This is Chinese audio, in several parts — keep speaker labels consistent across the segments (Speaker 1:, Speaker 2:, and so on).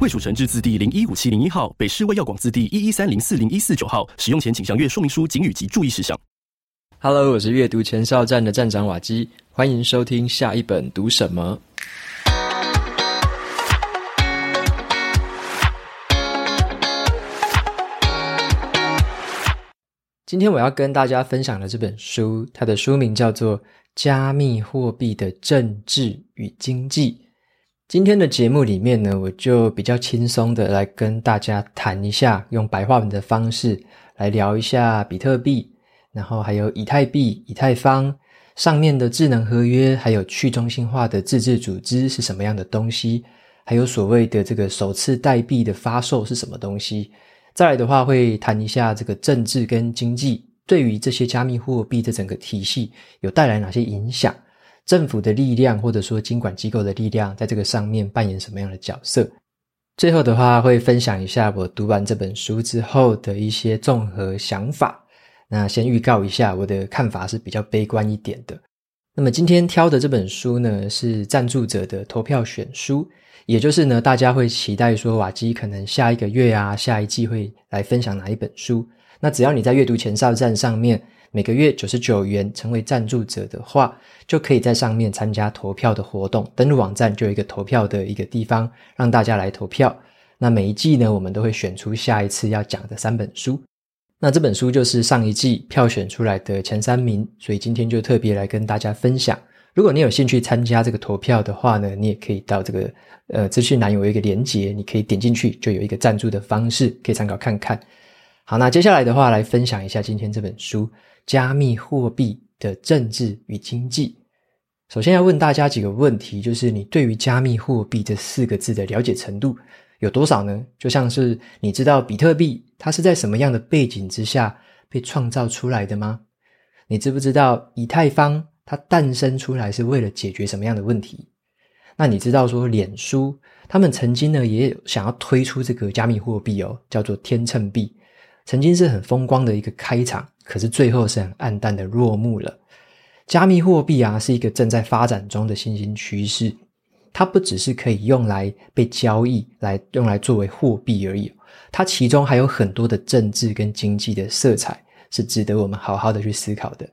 Speaker 1: 卫署成制字第零一五七零一号，北市卫药广字第一一三零四零一四九号。使用前请详阅说明书、警语及注意事项。
Speaker 2: Hello，我是阅读前哨站的站长瓦基，欢迎收听下一本读什么。今天我要跟大家分享的这本书，它的书名叫做《加密货币的政治与经济》。今天的节目里面呢，我就比较轻松的来跟大家谈一下，用白话文的方式来聊一下比特币，然后还有以太币、以太坊上面的智能合约，还有去中心化的自治组织是什么样的东西，还有所谓的这个首次代币的发售是什么东西。再来的话，会谈一下这个政治跟经济对于这些加密货币的整个体系有带来哪些影响。政府的力量，或者说金管机构的力量，在这个上面扮演什么样的角色？最后的话，会分享一下我读完这本书之后的一些综合想法。那先预告一下，我的看法是比较悲观一点的。那么今天挑的这本书呢，是赞助者的投票选书，也就是呢，大家会期待说，瓦基可能下一个月啊，下一季会来分享哪一本书。那只要你在阅读前哨站上面。每个月九十九元成为赞助者的话，就可以在上面参加投票的活动。登录网站就有一个投票的一个地方，让大家来投票。那每一季呢，我们都会选出下一次要讲的三本书。那这本书就是上一季票选出来的前三名，所以今天就特别来跟大家分享。如果你有兴趣参加这个投票的话呢，你也可以到这个呃资讯栏有一个连接，你可以点进去，就有一个赞助的方式，可以参考看看。好，那接下来的话来分享一下今天这本书。加密货币的政治与经济。首先要问大家几个问题，就是你对于加密货币这四个字的了解程度有多少呢？就像是你知道比特币它是在什么样的背景之下被创造出来的吗？你知不知道以太坊它诞生出来是为了解决什么样的问题？那你知道说脸书他们曾经呢也有想要推出这个加密货币哦，叫做天秤币。曾经是很风光的一个开场，可是最后是很黯淡的落幕了。加密货币啊，是一个正在发展中的新兴趋势，它不只是可以用来被交易，来用来作为货币而已，它其中还有很多的政治跟经济的色彩，是值得我们好好的去思考的。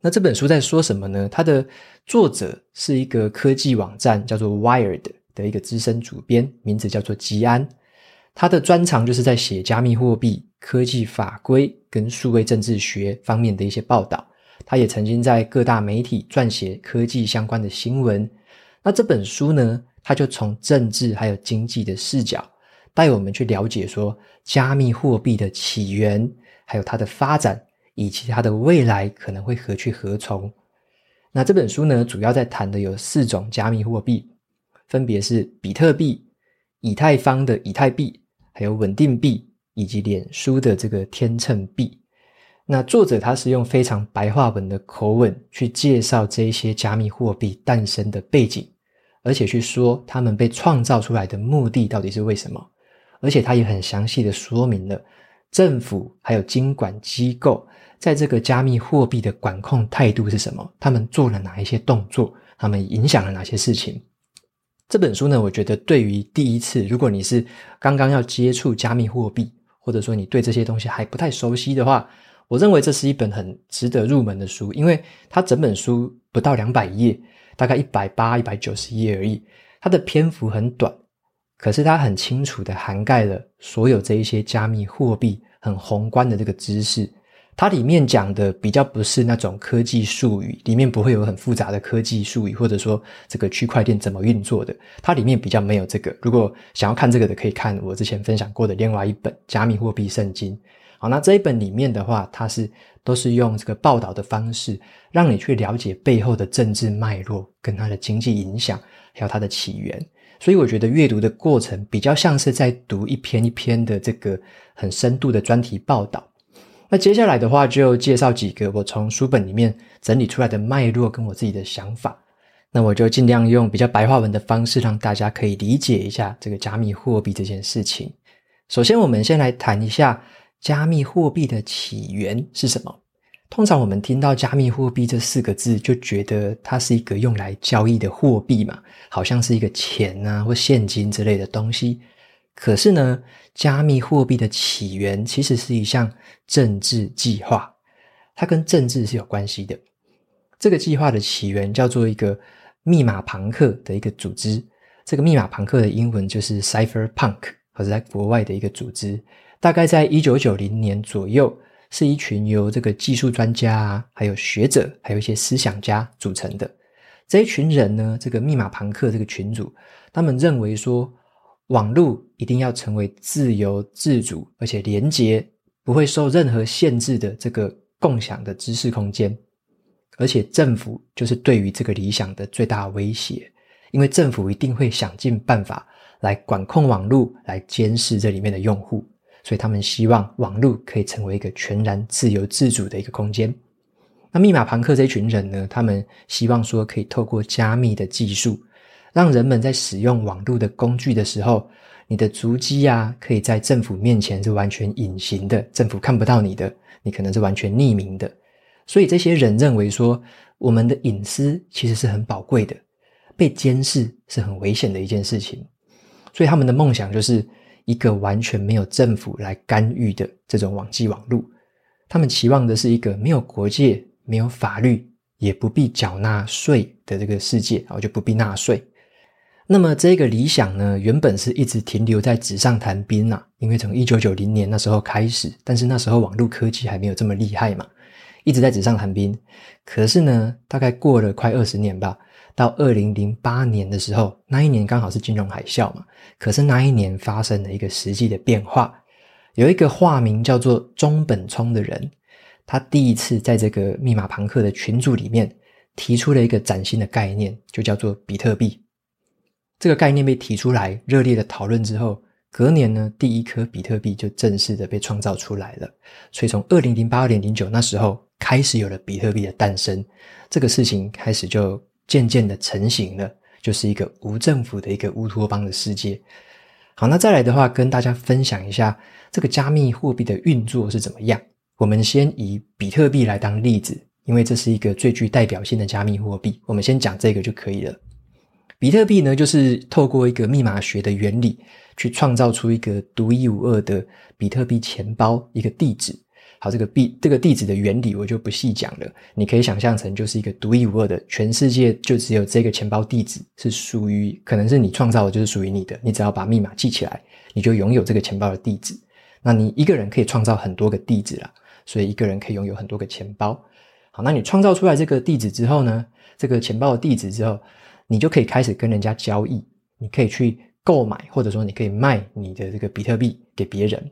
Speaker 2: 那这本书在说什么呢？它的作者是一个科技网站叫做 Wired 的一个资深主编，名字叫做吉安。他的专长就是在写加密货币、科技法规跟数位政治学方面的一些报道。他也曾经在各大媒体撰写科技相关的新闻。那这本书呢，他就从政治还有经济的视角，带我们去了解说加密货币的起源，还有它的发展，以及它的未来可能会何去何从。那这本书呢，主要在谈的有四种加密货币，分别是比特币、以太坊的以太币。还有稳定币以及脸书的这个天秤币，那作者他是用非常白话文的口吻去介绍这些加密货币诞生的背景，而且去说他们被创造出来的目的到底是为什么，而且他也很详细的说明了政府还有金管机构在这个加密货币的管控态度是什么，他们做了哪一些动作，他们影响了哪些事情。这本书呢，我觉得对于第一次，如果你是刚刚要接触加密货币，或者说你对这些东西还不太熟悉的话，我认为这是一本很值得入门的书，因为它整本书不到两百页，大概一百八、一百九十页而已，它的篇幅很短，可是它很清楚地涵盖了所有这一些加密货币很宏观的这个知识。它里面讲的比较不是那种科技术语，里面不会有很复杂的科技术语，或者说这个区块链怎么运作的，它里面比较没有这个。如果想要看这个的，可以看我之前分享过的另外一本《加密货币圣经》。好，那这一本里面的话，它是都是用这个报道的方式，让你去了解背后的政治脉络跟它的经济影响，还有它的起源。所以我觉得阅读的过程比较像是在读一篇一篇的这个很深度的专题报道。那接下来的话，就介绍几个我从书本里面整理出来的脉络跟我自己的想法。那我就尽量用比较白话文的方式，让大家可以理解一下这个加密货币这件事情。首先，我们先来谈一下加密货币的起源是什么。通常我们听到加密货币这四个字，就觉得它是一个用来交易的货币嘛，好像是一个钱啊或现金之类的东西。可是呢，加密货币的起源其实是一项政治计划，它跟政治是有关系的。这个计划的起源叫做一个密码庞克的一个组织，这个密码庞克的英文就是 Cypherpunk，或者在国外的一个组织，大概在一九九零年左右，是一群由这个技术专家啊，还有学者，还有一些思想家组成的。这一群人呢，这个密码庞克这个群组，他们认为说，网络一定要成为自由、自主，而且连结，不会受任何限制的这个共享的知识空间。而且政府就是对于这个理想的最大威胁，因为政府一定会想尽办法来管控网络，来监视这里面的用户。所以他们希望网络可以成为一个全然自由自主的一个空间。那密码庞克这群人呢，他们希望说可以透过加密的技术。让人们在使用网络的工具的时候，你的足迹啊，可以在政府面前是完全隐形的，政府看不到你的，你可能是完全匿名的。所以这些人认为说，我们的隐私其实是很宝贵的，被监视是很危险的一件事情。所以他们的梦想就是一个完全没有政府来干预的这种网际网络。他们期望的是一个没有国界、没有法律，也不必缴纳税的这个世界，然后就不必纳税。那么这个理想呢，原本是一直停留在纸上谈兵啊，因为从一九九零年那时候开始，但是那时候网络科技还没有这么厉害嘛，一直在纸上谈兵。可是呢，大概过了快二十年吧，到二零零八年的时候，那一年刚好是金融海啸嘛。可是那一年发生了一个实际的变化，有一个化名叫做中本聪的人，他第一次在这个密码庞克的群组里面提出了一个崭新的概念，就叫做比特币。这个概念被提出来，热烈的讨论之后，隔年呢，第一颗比特币就正式的被创造出来了。所以从二零零八、二零零九那时候开始有了比特币的诞生，这个事情开始就渐渐的成型了，就是一个无政府的一个乌托邦的世界。好，那再来的话，跟大家分享一下这个加密货币的运作是怎么样。我们先以比特币来当例子，因为这是一个最具代表性的加密货币，我们先讲这个就可以了。比特币呢，就是透过一个密码学的原理，去创造出一个独一无二的比特币钱包，一个地址。好，这个币这个地址的原理我就不细讲了，你可以想象成就是一个独一无二的，全世界就只有这个钱包地址是属于，可能是你创造的，就是属于你的。你只要把密码记起来，你就拥有这个钱包的地址。那你一个人可以创造很多个地址啦，所以一个人可以拥有很多个钱包。好，那你创造出来这个地址之后呢，这个钱包的地址之后。你就可以开始跟人家交易，你可以去购买，或者说你可以卖你的这个比特币给别人。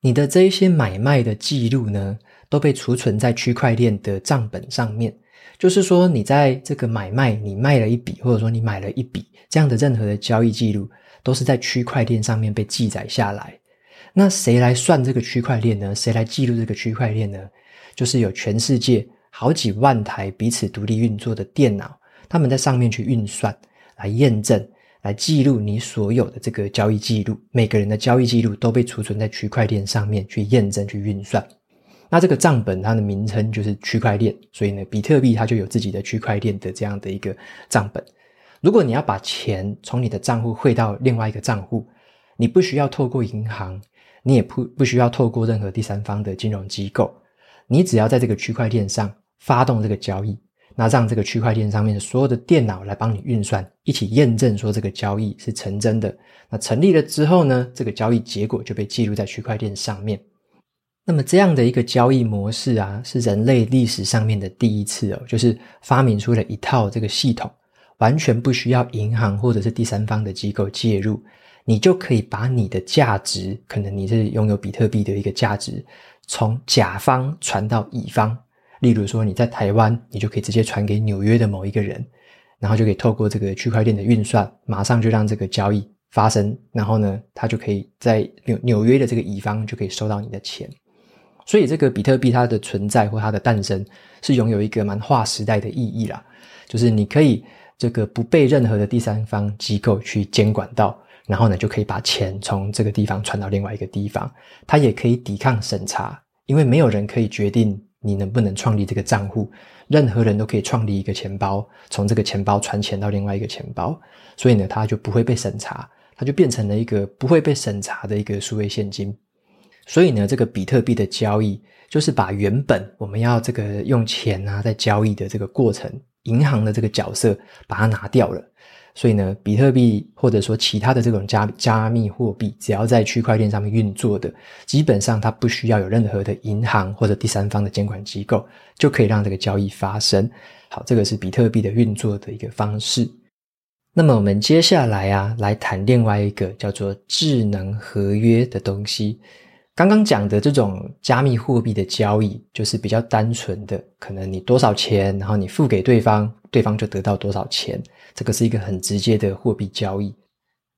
Speaker 2: 你的这一些买卖的记录呢，都被储存在区块链的账本上面。就是说，你在这个买卖，你卖了一笔，或者说你买了一笔，这样的任何的交易记录，都是在区块链上面被记载下来。那谁来算这个区块链呢？谁来记录这个区块链呢？就是有全世界好几万台彼此独立运作的电脑。他们在上面去运算，来验证，来记录你所有的这个交易记录。每个人的交易记录都被储存在区块链上面去验证、去运算。那这个账本它的名称就是区块链，所以呢，比特币它就有自己的区块链的这样的一个账本。如果你要把钱从你的账户汇到另外一个账户，你不需要透过银行，你也不不需要透过任何第三方的金融机构，你只要在这个区块链上发动这个交易。那让这个区块链上面的所有的电脑来帮你运算，一起验证说这个交易是成真的。那成立了之后呢，这个交易结果就被记录在区块链上面。那么这样的一个交易模式啊，是人类历史上面的第一次哦，就是发明出了一套这个系统，完全不需要银行或者是第三方的机构介入，你就可以把你的价值，可能你是拥有比特币的一个价值，从甲方传到乙方。例如说，你在台湾，你就可以直接传给纽约的某一个人，然后就可以透过这个区块链的运算，马上就让这个交易发生。然后呢，他就可以在纽纽约的这个乙方就可以收到你的钱。所以这个比特币它的存在或它的诞生是拥有一个蛮划时代的意义啦，就是你可以这个不被任何的第三方机构去监管到，然后呢就可以把钱从这个地方传到另外一个地方，它也可以抵抗审查，因为没有人可以决定你能不能创立这个账户，任何人都可以创立一个钱包，从这个钱包传钱到另外一个钱包，所以呢它就不会被审查，它就变成了一个不会被审查的一个数位现金。所以呢，这个比特币的交易就是把原本我们要这个用钱啊在交易的这个过程，银行的这个角色把它拿掉了。所以呢，比特币或者说其他的这种加加密货币，只要在区块链上面运作的，基本上它不需要有任何的银行或者第三方的监管机构，就可以让这个交易发生。好，这个是比特币的运作的一个方式。那么我们接下来啊，来谈另外一个叫做智能合约的东西。刚刚讲的这种加密货币的交易，就是比较单纯的，可能你多少钱，然后你付给对方，对方就得到多少钱，这个是一个很直接的货币交易。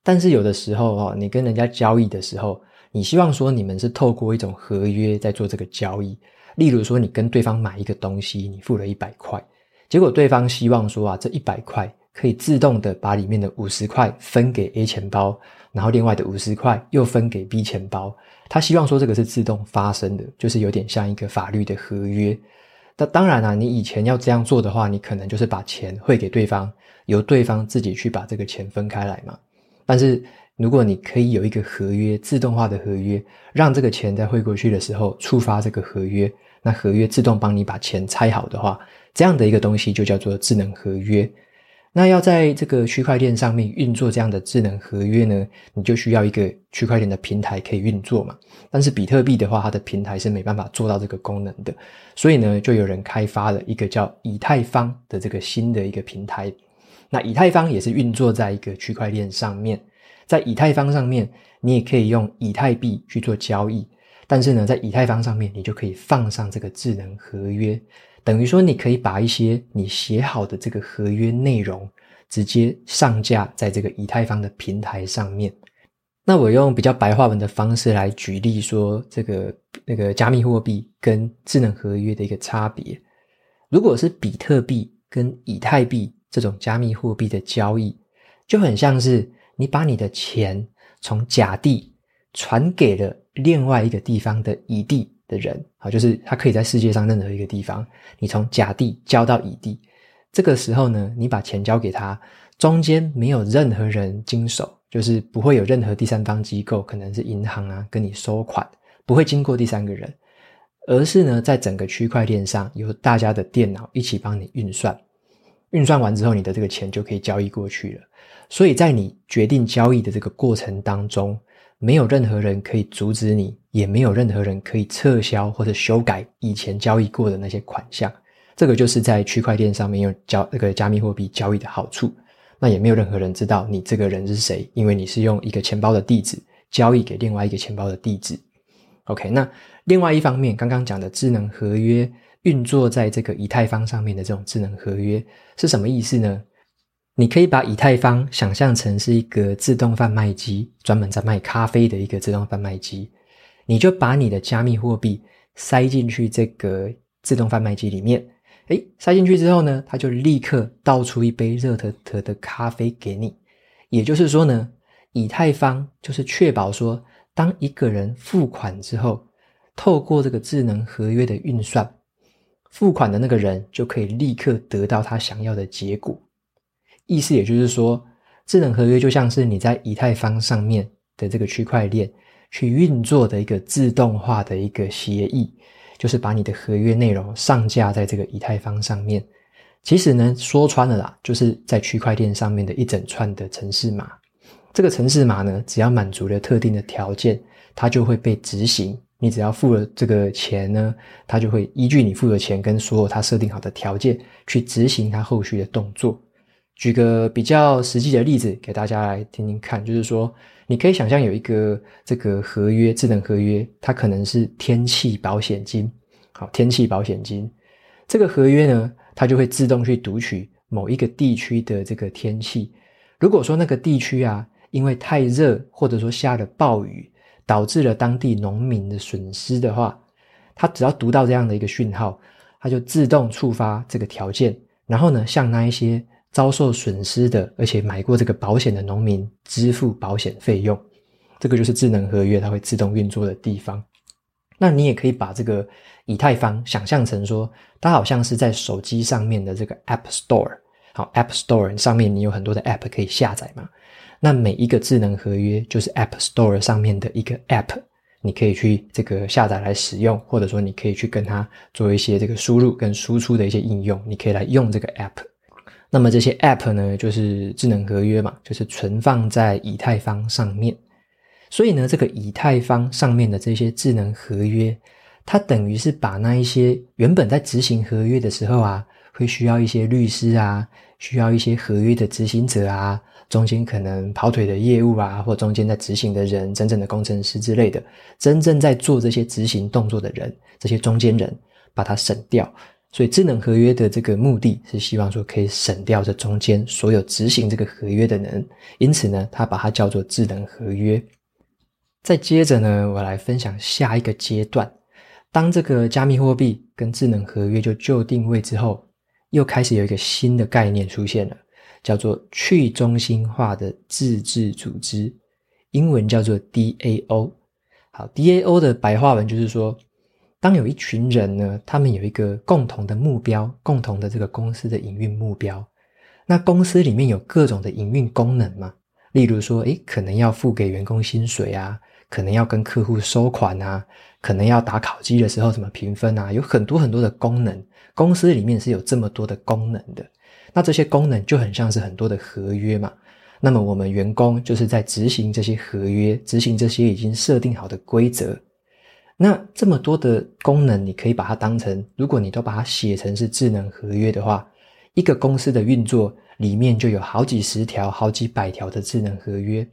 Speaker 2: 但是有的时候哦，你跟人家交易的时候，你希望说你们是透过一种合约在做这个交易。例如说，你跟对方买一个东西，你付了一百块，结果对方希望说啊，这一百块可以自动的把里面的五十块分给 A 钱包，然后另外的五十块又分给 B 钱包。他希望说这个是自动发生的，就是有点像一个法律的合约。那当然啊，你以前要这样做的话，你可能就是把钱汇给对方，由对方自己去把这个钱分开来嘛。但是如果你可以有一个合约，自动化的合约，让这个钱在汇过去的时候触发这个合约，那合约自动帮你把钱拆好的话，这样的一个东西就叫做智能合约。那要在这个区块链上面运作这样的智能合约呢，你就需要一个区块链的平台可以运作嘛。但是比特币的话，它的平台是没办法做到这个功能的，所以呢，就有人开发了一个叫以太坊的这个新的一个平台。那以太坊也是运作在一个区块链上面，在以太坊上面，你也可以用以太币去做交易，但是呢，在以太坊上面，你就可以放上这个智能合约。等于说，你可以把一些你写好的这个合约内容直接上架在这个以太坊的平台上面。那我用比较白话文的方式来举例说，这个那个加密货币跟智能合约的一个差别。如果是比特币跟以太币这种加密货币的交易，就很像是你把你的钱从甲地传给了另外一个地方的乙地。的人啊，就是他可以在世界上任何一个地方，你从甲地交到乙地，这个时候呢，你把钱交给他，中间没有任何人经手，就是不会有任何第三方机构，可能是银行啊，跟你收款，不会经过第三个人，而是呢，在整个区块链上由大家的电脑一起帮你运算，运算完之后，你的这个钱就可以交易过去了。所以在你决定交易的这个过程当中，没有任何人可以阻止你，也没有任何人可以撤销或者修改以前交易过的那些款项。这个就是在区块链上面用交那个加密货币交易的好处。那也没有任何人知道你这个人是谁，因为你是用一个钱包的地址交易给另外一个钱包的地址。OK，那另外一方面，刚刚讲的智能合约运作在这个以太坊上面的这种智能合约是什么意思呢？你可以把以太坊想象成是一个自动贩卖机，专门在卖咖啡的一个自动贩卖机。你就把你的加密货币塞进去这个自动贩卖机里面，诶，塞进去之后呢，它就立刻倒出一杯热腾腾的咖啡给你。也就是说呢，以太坊就是确保说，当一个人付款之后，透过这个智能合约的运算，付款的那个人就可以立刻得到他想要的结果。意思也就是说，智能合约就像是你在以太坊上面的这个区块链去运作的一个自动化的一个协议，就是把你的合约内容上架在这个以太坊上面。其实呢，说穿了啦，就是在区块链上面的一整串的程式码。这个程式码呢，只要满足了特定的条件，它就会被执行。你只要付了这个钱呢，它就会依据你付的钱跟所有它设定好的条件去执行它后续的动作。举个比较实际的例子给大家来听听看，就是说，你可以想象有一个这个合约，智能合约，它可能是天气保险金。好，天气保险金这个合约呢，它就会自动去读取某一个地区的这个天气。如果说那个地区啊，因为太热，或者说下了暴雨，导致了当地农民的损失的话，它只要读到这样的一个讯号，它就自动触发这个条件，然后呢，向那一些遭受损失的，而且买过这个保险的农民支付保险费用。这个就是智能合约它会自动运作的地方。那你也可以把这个以太坊想象成说，它好像是在手机上面的这个 App Store。好，App Store 上面你有很多的 App 可以下载嘛。那每一个智能合约就是 App Store 上面的一个 App，你可以去这个下载来使用，或者说你可以去跟它做一些这个输入跟输出的一些应用，你可以来用这个 App。那么这些 App 呢，就是智能合约嘛，就是存放在以太坊上面。所以呢，这个以太坊上面的这些智能合约，它等于是把那一些原本在执行合约的时候啊，会需要一些律师啊，需要一些合约的执行者啊，中间可能跑腿的业务啊，或中间在执行的人，真正的工程师之类的，真正在做这些执行动作的人，这些中间人，把它省掉。所以智能合约的这个目的是希望说可以省掉这中间所有执行这个合约的人，因此呢，它把它叫做智能合约。再接着呢，我来分享下一个阶段。当这个加密货币跟智能合约就就定位之后，又开始有一个新的概念出现了，叫做去中心化的自治组织，英文叫做 DAO。好，DAO 的白话文就是说，当有一群人呢，他们有一个共同的目标，共同的这个公司的营运目标，那公司里面有各种的营运功能嘛，例如说，诶，可能要付给员工薪水啊。可能要跟客户收款啊，可能要打考绩的时候怎么评分啊，有很多很多的功能。公司里面是有这么多的功能的，那这些功能就很像是很多的合约嘛。那么我们员工就是在执行这些合约，执行这些已经设定好的规则。那这么多的功能，你可以把它当成，如果你都把它写成是智能合约的话，一个公司的运作里面就有好几十条、好几百条的智能合约。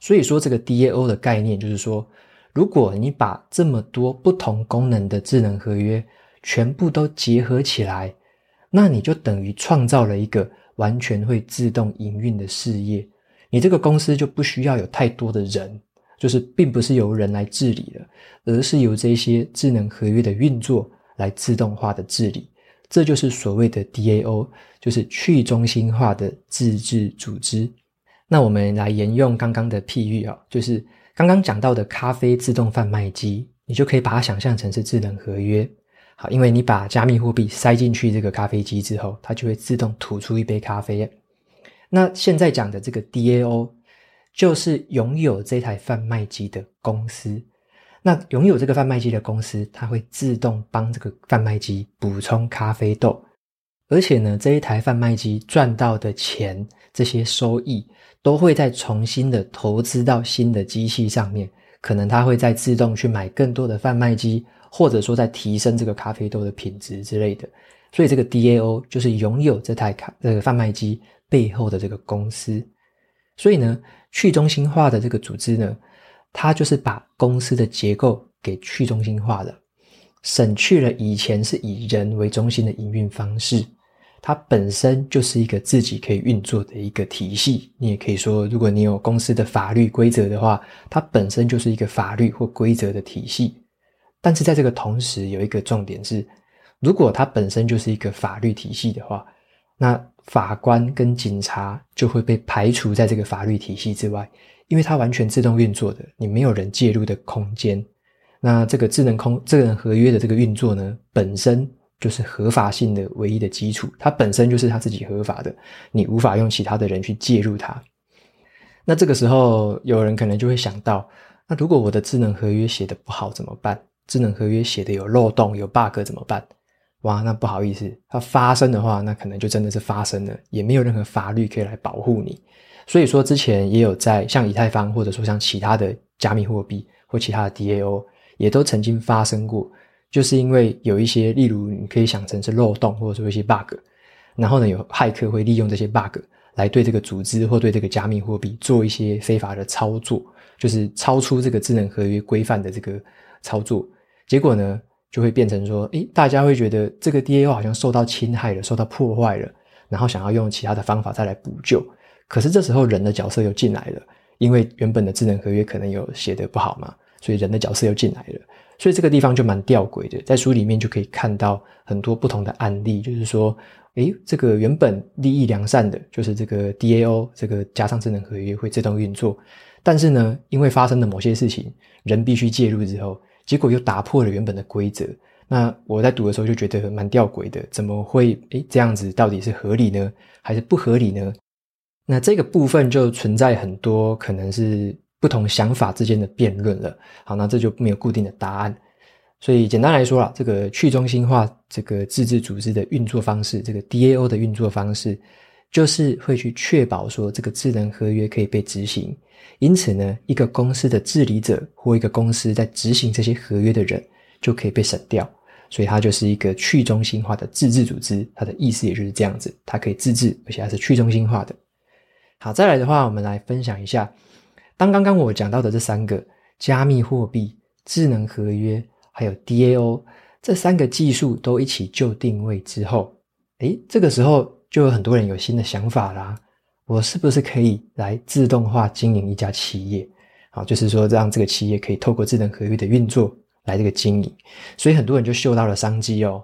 Speaker 2: 所以说，这个 DAO 的概念就是说，如果你把这么多不同功能的智能合约全部都结合起来，那你就等于创造了一个完全会自动营运的事业。你这个公司就不需要有太多的人，就是并不是由人来治理的，而是由这些智能合约的运作来自动化的治理。这就是所谓的 DAO，就是去中心化的自治组织。那我们来沿用刚刚的譬喻啊，就是刚刚讲到的咖啡自动贩卖机，你就可以把它想象成是智能合约。好，因为你把加密货币塞进去这个咖啡机之后，它就会自动吐出一杯咖啡。那现在讲的这个 DAO，就是拥有这台贩卖机的公司。那拥有这个贩卖机的公司，它会自动帮这个贩卖机补充咖啡豆，而且呢，这一台贩卖机赚到的钱，这些收益。都会再重新的投资到新的机器上面，可能它会再自动去买更多的贩卖机，或者说再提升这个咖啡豆的品质之类的。所以这个 DAO 就是拥有这台咖这个贩卖机背后的这个公司。所以呢，去中心化的这个组织呢，它就是把公司的结构给去中心化了，省去了以前是以人为中心的营运方式。它本身就是一个自己可以运作的一个体系，你也可以说，如果你有公司的法律规则的话，它本身就是一个法律或规则的体系。但是在这个同时，有一个重点是，如果它本身就是一个法律体系的话，那法官跟警察就会被排除在这个法律体系之外，因为它完全自动运作的，你没有人介入的空间。那这个智能空智能合约的这个运作呢，本身。就是合法性的唯一的基础，它本身就是它自己合法的，你无法用其他的人去介入它。那这个时候，有人可能就会想到，那如果我的智能合约写得不好怎么办？智能合约写得有漏洞、有 bug 怎么办？哇，那不好意思，它发生的话，那可能就真的是发生了，也没有任何法律可以来保护你。所以说，之前也有在像以太坊，或者说像其他的加密货币或其他的 DAO，也都曾经发生过。就是因为有一些，例如你可以想成是漏洞，或者说一些 bug，然后呢，有骇客会利用这些 bug 来对这个组织或对这个加密货币做一些非法的操作，就是超出这个智能合约规范的这个操作，结果呢，就会变成说，诶，大家会觉得这个 DAO 好像受到侵害了，受到破坏了，然后想要用其他的方法再来补救，可是这时候人的角色又进来了，因为原本的智能合约可能有写得不好嘛，所以人的角色又进来了。所以这个地方就蛮吊诡的，在书里面就可以看到很多不同的案例，就是说，诶，这个原本利益良善的，就是这个 DAO 这个加上智能合约会自动运作，但是呢，因为发生了某些事情，人必须介入之后，结果又打破了原本的规则。那我在读的时候就觉得蛮吊诡的，怎么会诶这样子？到底是合理呢，还是不合理呢？那这个部分就存在很多可能是。不同想法之间的辩论了。好，那这就没有固定的答案。所以简单来说啦，这个去中心化这个自治组织的运作方式，这个 DAO 的运作方式，就是会去确保说这个智能合约可以被执行。因此呢，一个公司的治理者或一个公司在执行这些合约的人就可以被省掉。所以它就是一个去中心化的自治组织。它的意思也就是这样子，它可以自治，而且它是去中心化的。好，再来的话，我们来分享一下。当刚刚我讲到的这三个加密货币、智能合约，还有 DAO 这三个技术都一起就定位之后，诶，这个时候就有很多人有新的想法啦。我是不是可以来自动化经营一家企业？好，就是说让这个企业可以透过智能合约的运作来这个经营。所以很多人就嗅到了商机哦。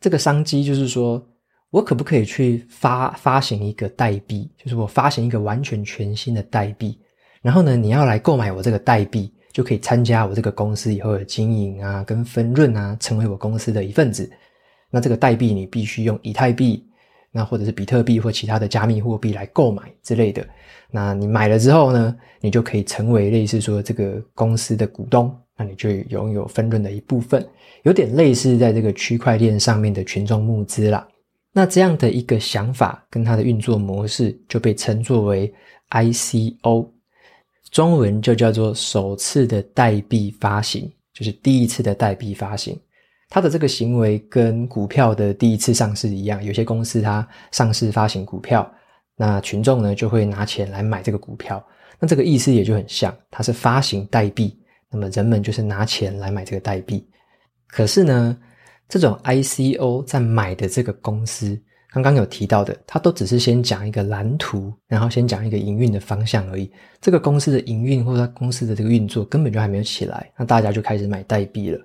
Speaker 2: 这个商机就是说我可不可以去发发行一个代币？就是我发行一个完全全新的代币。然后呢，你要来购买我这个代币，就可以参加我这个公司以后的经营啊，跟分润啊，成为我公司的一份子。那这个代币你必须用以太币，那或者是比特币或其他的加密货币来购买之类的。那你买了之后呢，你就可以成为类似说这个公司的股东，那你就拥有分润的一部分，有点类似在这个区块链上面的群众募资啦。那这样的一个想法跟它的运作模式就被称作为 ICO。中文就叫做首次的代币发行，就是第一次的代币发行。它的这个行为跟股票的第一次上市一样，有些公司它上市发行股票，那群众呢就会拿钱来买这个股票。那这个意思也就很像，它是发行代币，那么人们就是拿钱来买这个代币。可是呢，这种 ICO 在买的这个公司。刚刚有提到的，它都只是先讲一个蓝图，然后先讲一个营运的方向而已。这个公司的营运或者它公司的这个运作根本就还没有起来，那大家就开始买代币了。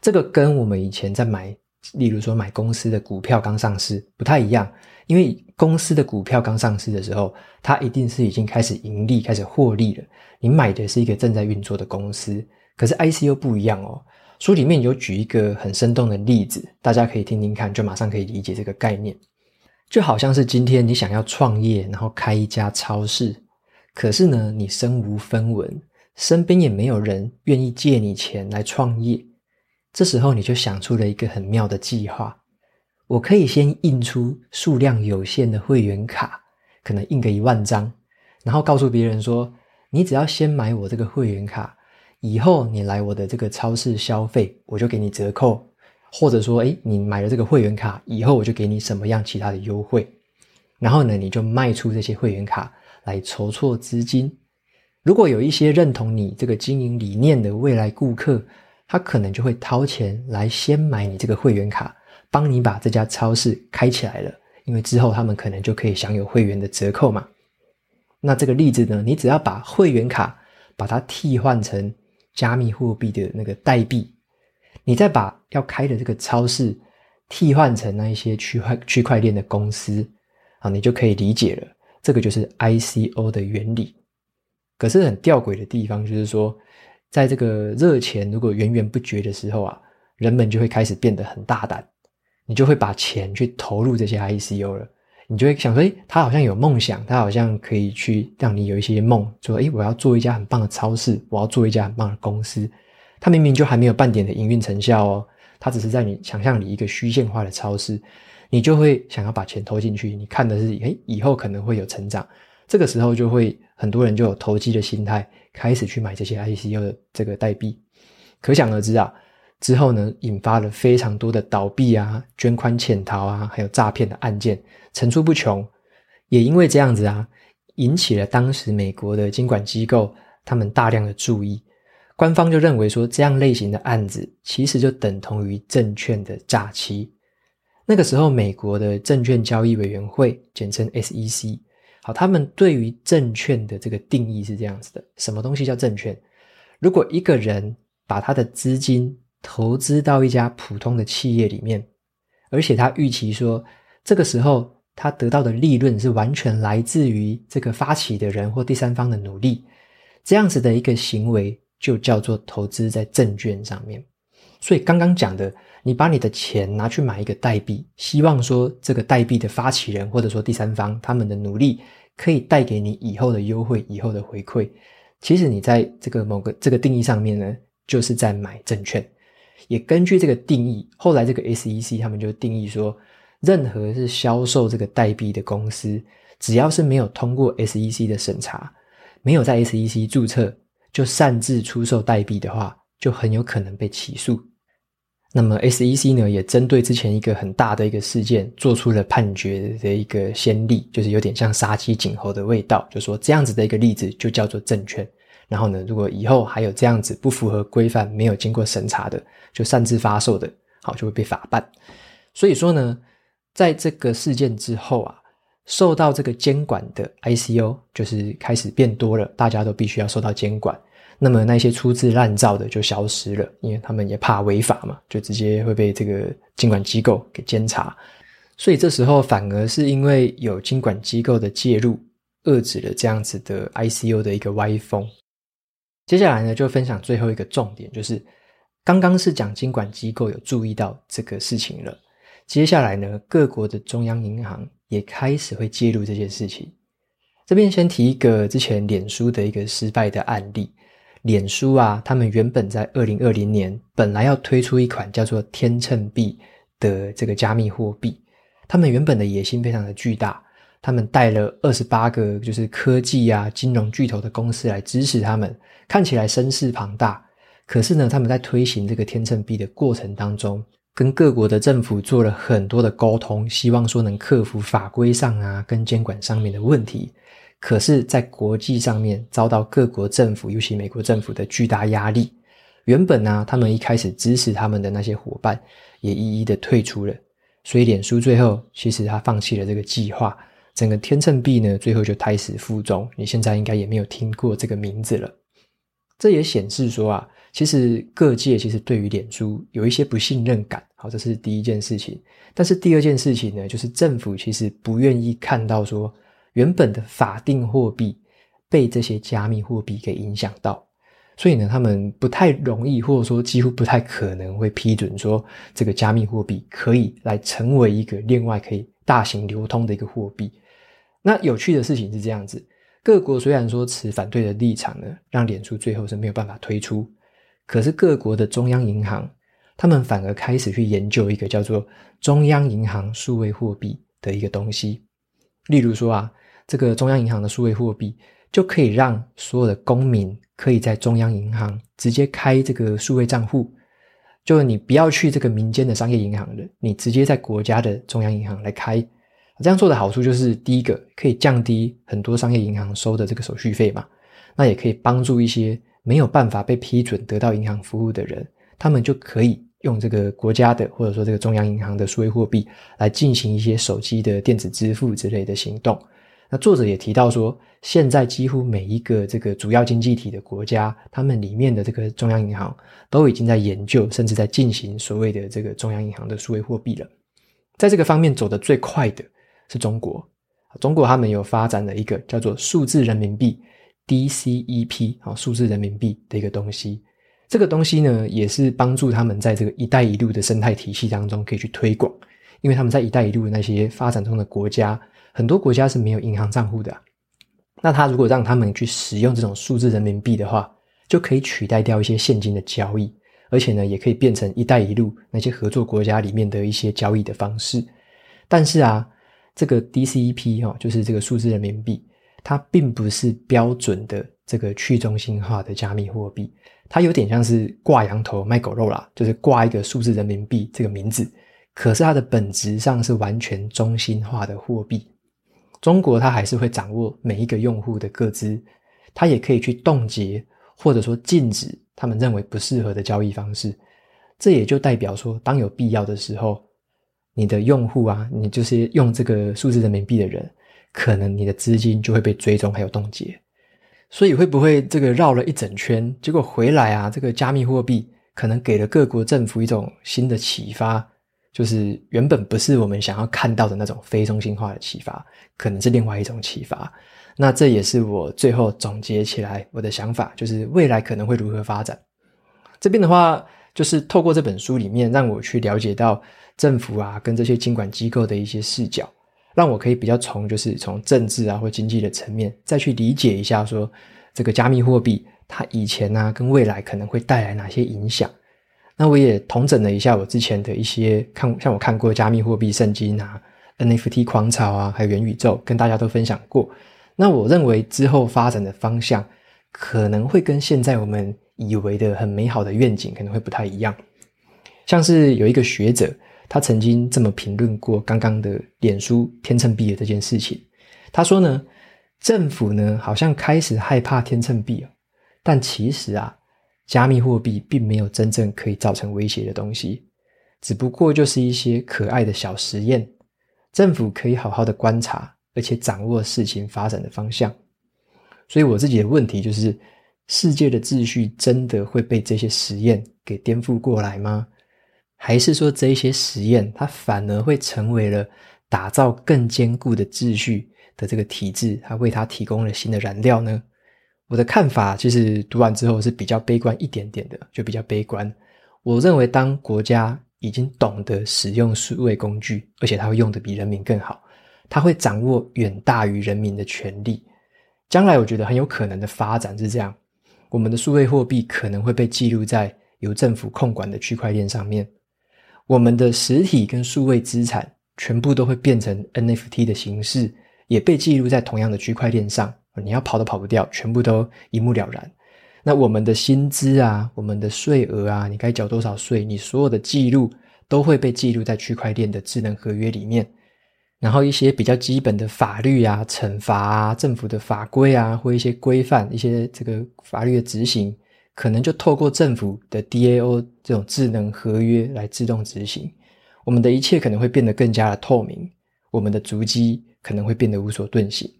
Speaker 2: 这个跟我们以前在买，例如说买公司的股票刚上市不太一样，因为公司的股票刚上市的时候，它一定是已经开始盈利、开始获利了。你买的是一个正在运作的公司，可是 ICO 不一样哦。书里面有举一个很生动的例子，大家可以听听看，就马上可以理解这个概念。就好像是今天你想要创业，然后开一家超市，可是呢，你身无分文，身边也没有人愿意借你钱来创业。这时候你就想出了一个很妙的计划：我可以先印出数量有限的会员卡，可能印个一万张，然后告诉别人说，你只要先买我这个会员卡，以后你来我的这个超市消费，我就给你折扣。或者说，诶，你买了这个会员卡以后，我就给你什么样其他的优惠，然后呢，你就卖出这些会员卡来筹措资金。如果有一些认同你这个经营理念的未来顾客，他可能就会掏钱来先买你这个会员卡，帮你把这家超市开起来了，因为之后他们可能就可以享有会员的折扣嘛。那这个例子呢，你只要把会员卡把它替换成加密货币的那个代币。你再把要开的这个超市替换成那一些区块区块链的公司啊，你就可以理解了。这个就是 ICO 的原理。可是很吊诡的地方就是说，在这个热钱如果源源不绝的时候啊，人们就会开始变得很大胆，你就会把钱去投入这些 ICO 了。你就会想说，诶，他好像有梦想，他好像可以去让你有一些梦，说，诶，我要做一家很棒的超市，我要做一家很棒的公司。他明明就还没有半点的营运成效哦，他只是在你想象里一个虚线化的超市，你就会想要把钱投进去，你看的是诶，以后可能会有成长，这个时候就会很多人就有投机的心态，开始去买这些 ICO 的这个代币，可想而知啊，之后呢，引发了非常多的倒闭啊、捐款潜逃啊，还有诈骗的案件层出不穷，也因为这样子啊，引起了当时美国的监管机构他们大量的注意。官方就认为说，这样类型的案子其实就等同于证券的诈欺。那个时候，美国的证券交易委员会，简称 SEC，好，他们对于证券的这个定义是这样子的：什么东西叫证券？如果一个人把他的资金投资到一家普通的企业里面，而且他预期说，这个时候他得到的利润是完全来自于这个发起的人或第三方的努力，这样子的一个行为就叫做投资在证券上面。所以刚刚讲的，你把你的钱拿去买一个代币，希望说这个代币的发起人或者说第三方他们的努力可以带给你以后的优惠、以后的回馈。其实你在这个某个这个定义上面呢，就是在买证券。也根据这个定义，后来这个 SEC 他们就定义说，任何是销售这个代币的公司，只要是没有通过 SEC 的审查，没有在 SEC 注册，就擅自出售代币的话，就很有可能被起诉。那么 SEC 呢，也针对之前一个很大的一个事件，做出了判决的一个先例，就是有点像杀鸡儆猴的味道，就说这样子的一个例子就叫做证券。然后呢，如果以后还有这样子不符合规范、没有经过审查的，就擅自发售的，好，就会被法办。所以说呢，在这个事件之后啊，受到这个监管的 ICO 就是开始变多了，大家都必须要受到监管。那么那些粗制滥造的就消失了，因为他们也怕违法嘛，就直接会被这个监管机构给监察。所以这时候反而是因为有监管机构的介入，遏制了这样子的 ICU 的一个歪风。接下来呢，就分享最后一个重点，就是刚刚是讲监管机构有注意到这个事情了，接下来呢，各国的中央银行也开始会介入这件事情。这边先提一个之前脸书的一个失败的案例。脸书啊，他们原本在二零二零年本来要推出一款叫做天秤币的这个加密货币，他们原本的野心非常的巨大，他们带了二十八个就是科技啊、金融巨头的公司来支持他们，看起来声势庞大。可是呢，他们在推行这个天秤币的过程当中，跟各国的政府做了很多的沟通，希望说能克服法规上啊跟监管上面的问题。可是，在国际上面遭到各国政府，尤其美国政府的巨大压力。原本呢、他们一开始支持他们的那些伙伴，也一一的退出了。所以，脸书最后其实他放弃了这个计划。整个天秤币呢，最后就胎死腹中。你现在应该也没有听过这个名字了。这也显示说啊，其实各界其实对于脸书有一些不信任感。好，这是第一件事情。但是第二件事情呢，就是政府其实不愿意看到说。原本的法定货币被这些加密货币给影响到，所以呢，他们不太容易，或者说几乎不太可能会批准说这个加密货币可以来成为一个另外可以大型流通的一个货币。那有趣的事情是这样子，各国虽然说持反对的立场呢，让脸书最后是没有办法推出，可是各国的中央银行，他们反而开始去研究一个叫做中央银行数位货币的一个东西，例如说啊。这个中央银行的数位货币就可以让所有的公民可以在中央银行直接开这个数位账户，就是你不要去这个民间的商业银行了，你直接在国家的中央银行来开。这样做的好处就是，第一个可以降低很多商业银行收的这个手续费嘛，那也可以帮助一些没有办法被批准得到银行服务的人，他们就可以用这个国家的或者说这个中央银行的数位货币来进行一些手机的电子支付之类的行动。那作者也提到说，现在几乎每一个这个主要经济体的国家，他们里面的这个中央银行都已经在研究，甚至在进行所谓的这个中央银行的数位货币了。在这个方面走得最快的是中国，中国他们有发展了一个叫做数字人民币 DCEP 啊，数字人民币的一个东西。这个东西呢，也是帮助他们在这个“一带一路”的生态体系当中可以去推广，因为他们在“一带一路”的那些发展中的国家。很多国家是没有银行账户的，那他如果让他们去使用这种数字人民币的话，就可以取代掉一些现金的交易，而且呢，也可以变成“一带一路”那些合作国家里面的一些交易的方式。但是啊，这个 DCEP 哈，就是这个数字人民币，它并不是标准的这个去中心化的加密货币，它有点像是挂羊头卖狗肉啦，就是挂一个数字人民币这个名字，可是它的本质上是完全中心化的货币。中国它还是会掌握每一个用户的个资，它也可以去冻结或者说禁止他们认为不适合的交易方式。这也就代表说，当有必要的时候，你的用户啊，你就是用这个数字人民币的人，可能你的资金就会被追踪还有冻结。所以会不会这个绕了一整圈，结果回来啊，这个加密货币可能给了各国政府一种新的启发，就是原本不是我们想要看到的那种非中心化的启发，可能是另外一种启发。那这也是我最后总结起来我的想法，就是未来可能会如何发展。这边的话，就是透过这本书里面，让我去了解到政府啊跟这些监管机构的一些视角。让我可以比较从就是从政治啊或经济的层面再去理解一下说这个加密货币它以前啊跟未来可能会带来哪些影响。那我也统整了一下我之前的一些看像我看过加密货币圣经啊 NFT 狂潮啊还有元宇宙跟大家都分享过。那我认为之后发展的方向可能会跟现在我们以为的很美好的愿景可能会不太一样。像是有一个学者。他曾经这么评论过刚刚的脸书天秤币的这件事情。他说呢，政府呢好像开始害怕天秤币，但其实啊，加密货币并没有真正可以造成威胁的东西，只不过就是一些可爱的小实验。政府可以好好的观察，而且掌握事情发展的方向。所以我自己的问题就是：世界的秩序真的会被这些实验给颠覆过来吗？还是说这些实验，它反而会成为了打造更坚固的秩序的这个体制，它为它提供了新的燃料呢？我的看法其实读完之后是比较悲观一点点的，就比较悲观。我认为，当国家已经懂得使用数位工具，而且它会用得比人民更好，它会掌握远大于人民的权力。将来我觉得很有可能的发展是这样：我们的数位货币可能会被记录在由政府控管的区块链上面。我们的实体跟数位资产全部都会变成 NFT 的形式，也被记录在同样的区块链上。你要跑都跑不掉，全部都一目了然。那我们的薪资啊，我们的税额啊，你该缴多少税，你所有的记录都会被记录在区块链的智能合约里面。然后一些比较基本的法律啊、惩罚啊、政府的法规啊，或一些规范、一些这个法律的执行。可能就透过政府的 DAO 这种智能合约来自动执行，我们的一切可能会变得更加的透明，我们的足迹可能会变得无所遁形。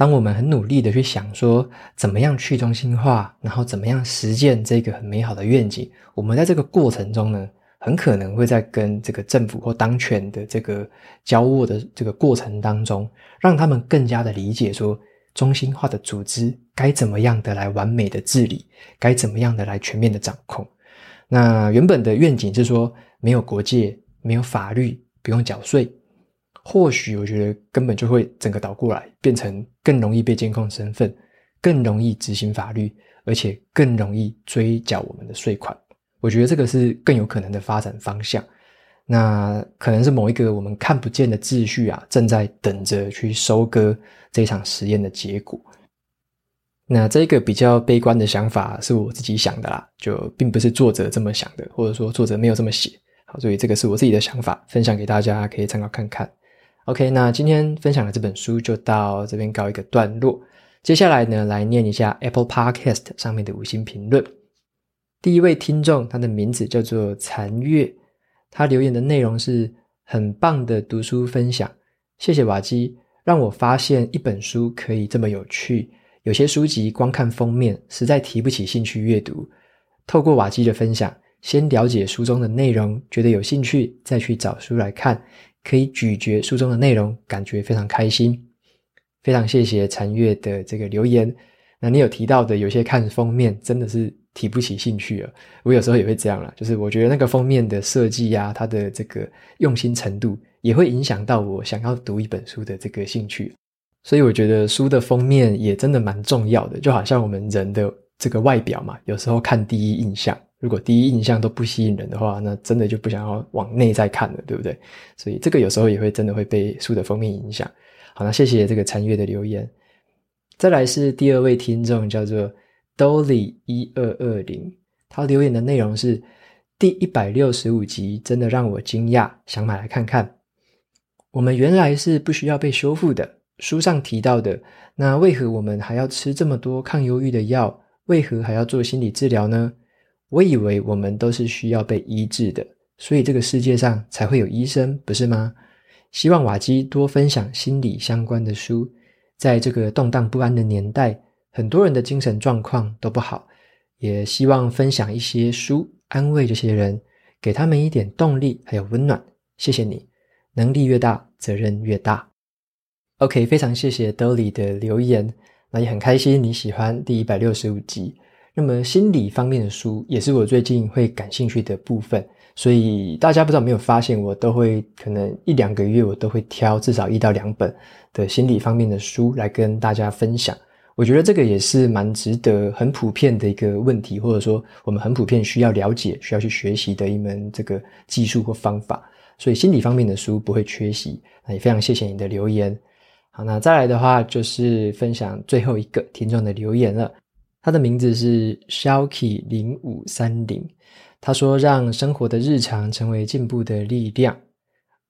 Speaker 2: 当我们很努力的去想说怎么样去中心化，然后怎么样实践这个很美好的愿景，我们在这个过程中呢，很可能会在跟这个政府或当权的这个交握的这个过程当中，让他们更加的理解说。中心化的组织该怎么样的来完美的治理？该怎么样的来全面的掌控？那原本的愿景是说，没有国界，没有法律，不用缴税。或许我觉得根本就会整个倒过来，变成更容易被监控身份，更容易执行法律，而且更容易追缴我们的税款。我觉得这个是更有可能的发展方向。那可能是某一个我们看不见的秩序啊，正在等着去收割这场实验的结果。那这个比较悲观的想法是我自己想的啦，就并不是作者这么想的，或者说作者没有这么写。好，所以这个是我自己的想法，分享给大家可以参考看看。OK，那今天分享的这本书就到这边告一个段落。接下来呢，来念一下 Apple Podcast 上面的五星评论。第一位听众，他的名字叫做残月。他留言的内容是很棒的读书分享，谢谢瓦基，让我发现一本书可以这么有趣。有些书籍光看封面实在提不起兴趣阅读，透过瓦基的分享，先了解书中的内容，觉得有兴趣再去找书来看，可以咀嚼书中的内容，感觉非常开心。非常谢谢残月的这个留言。那你有提到的有些看封面真的是。提不起兴趣了，我有时候也会这样啦，就是我觉得那个封面的设计呀，它的这个用心程度，也会影响到我想要读一本书的这个兴趣。所以我觉得书的封面也真的蛮重要的，就好像我们人的这个外表嘛，有时候看第一印象，如果第一印象都不吸引人的话，那真的就不想要往内再看了，对不对？所以这个有时候也会真的会被书的封面影响。好，那谢谢这个残月的留言。再来是第二位听众，叫做。Dolly 一二二零，他留言的内容是第一百六十五集，真的让我惊讶，想买来看看。我们原来是不需要被修复的，书上提到的，那为何我们还要吃这么多抗忧郁的药？为何还要做心理治疗呢？我以为我们都是需要被医治的，所以这个世界上才会有医生，不是吗？希望瓦基多分享心理相关的书，在这个动荡不安的年代。很多人的精神状况都不好，也希望分享一些书，安慰这些人，给他们一点动力还有温暖。谢谢你，能力越大，责任越大。OK，非常谢谢 Dolly 的留言，那也很开心你喜欢第一百六十五集。那么心理方面的书也是我最近会感兴趣的部分。所以大家不知道没有发现，我都会可能一两个月，我都会挑至少一到两本的心理方面的书来跟大家分享。我觉得这个也是蛮值得、很普遍的一个问题，或者说我们很普遍需要了解、需要去学习的一门这个技术或方法。所以心理方面的书不会缺席。那也非常谢谢你的留言。好，那再来的话就是分享最后一个听众的留言了。他的名字是 Shalky 零五三零。他说：“让生活的日常成为进步的力量。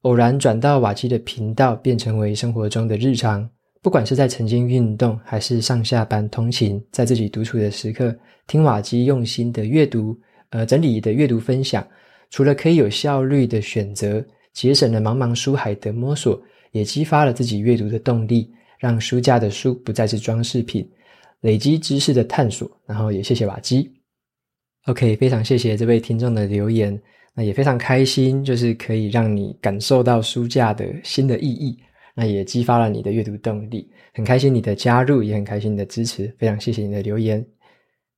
Speaker 2: 偶然转到瓦基的频道，便成为生活中的日常。不管是在晨间运动，还是上下班通勤，在自己独处的时刻，听瓦基用心的阅读，呃，整理的阅读分享，除了可以有效率的选择，节省了茫茫书海的摸索，也激发了自己阅读的动力，让书架的书不再是装饰品，累积知识的探索。然后也谢谢瓦基。” OK，非常谢谢这位听众的留言，那也非常开心，就是可以让你感受到书架的新的意义，那也激发了你的阅读动力，很开心你的加入，也很开心你的支持，非常谢谢你的留言。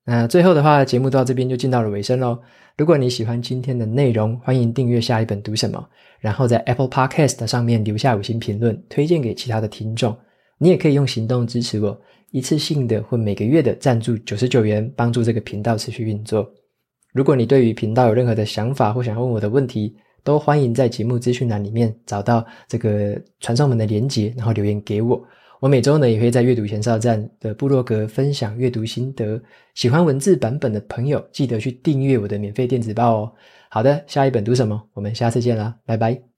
Speaker 2: 那最后的话，节目到这边就进到了尾声喽。如果你喜欢今天的内容，欢迎订阅下一本读什么，然后在 Apple Podcast 上面留下五星评论，推荐给其他的听众。你也可以用行动支持我。一次性的或每个月的赞助九十九元，帮助这个频道持续运作。如果你对于频道有任何的想法或想问我的问题，都欢迎在节目资讯栏里面找到这个传送门的连接，然后留言给我。我每周呢也会在阅读前哨站的部落格分享阅读心得。喜欢文字版本的朋友，记得去订阅我的免费电子报哦。好的，下一本读什么？我们下次见啦，拜拜。